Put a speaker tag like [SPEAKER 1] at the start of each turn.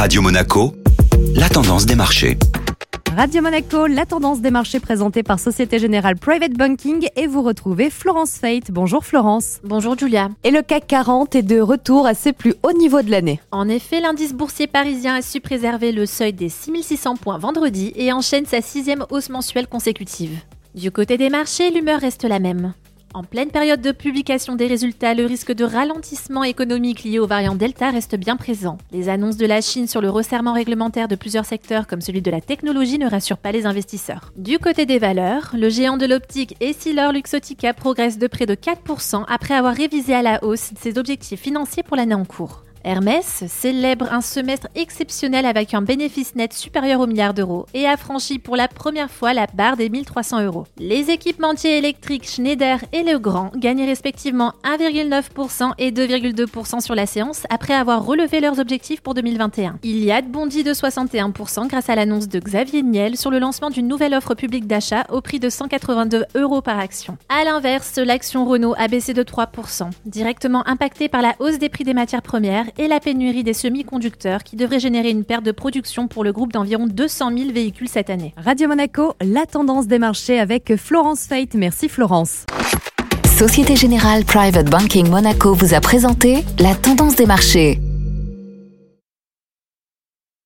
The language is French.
[SPEAKER 1] Radio Monaco, la tendance des marchés.
[SPEAKER 2] Radio Monaco, la tendance des marchés présentée par Société Générale Private Banking et vous retrouvez Florence Fate. Bonjour Florence.
[SPEAKER 3] Bonjour Julia.
[SPEAKER 2] Et le CAC 40 est de retour à ses plus hauts niveaux de l'année.
[SPEAKER 3] En effet, l'indice boursier parisien a su préserver le seuil des 6600 points vendredi et enchaîne sa sixième hausse mensuelle consécutive. Du côté des marchés, l'humeur reste la même. En pleine période de publication des résultats, le risque de ralentissement économique lié au variant Delta reste bien présent. Les annonces de la Chine sur le resserrement réglementaire de plusieurs secteurs comme celui de la technologie ne rassurent pas les investisseurs. Du côté des valeurs, le géant de l'optique Essilor Luxottica progresse de près de 4% après avoir révisé à la hausse ses objectifs financiers pour l'année en cours. Hermès célèbre un semestre exceptionnel avec un bénéfice net supérieur au milliard d'euros et a franchi pour la première fois la barre des 1300 euros. Les équipementiers électriques Schneider et Legrand gagnent respectivement 1,9% et 2,2% sur la séance après avoir relevé leurs objectifs pour 2021. Iliad bondit de 61% grâce à l'annonce de Xavier Niel sur le lancement d'une nouvelle offre publique d'achat au prix de 182 euros par action. A l'inverse, l'action Renault a baissé de 3%, directement impactée par la hausse des prix des matières premières et la pénurie des semi-conducteurs qui devrait générer une perte de production pour le groupe d'environ 200 000 véhicules cette année.
[SPEAKER 2] Radio Monaco, la tendance des marchés avec Florence Fate. Merci Florence.
[SPEAKER 4] Société Générale Private Banking Monaco vous a présenté la tendance des marchés.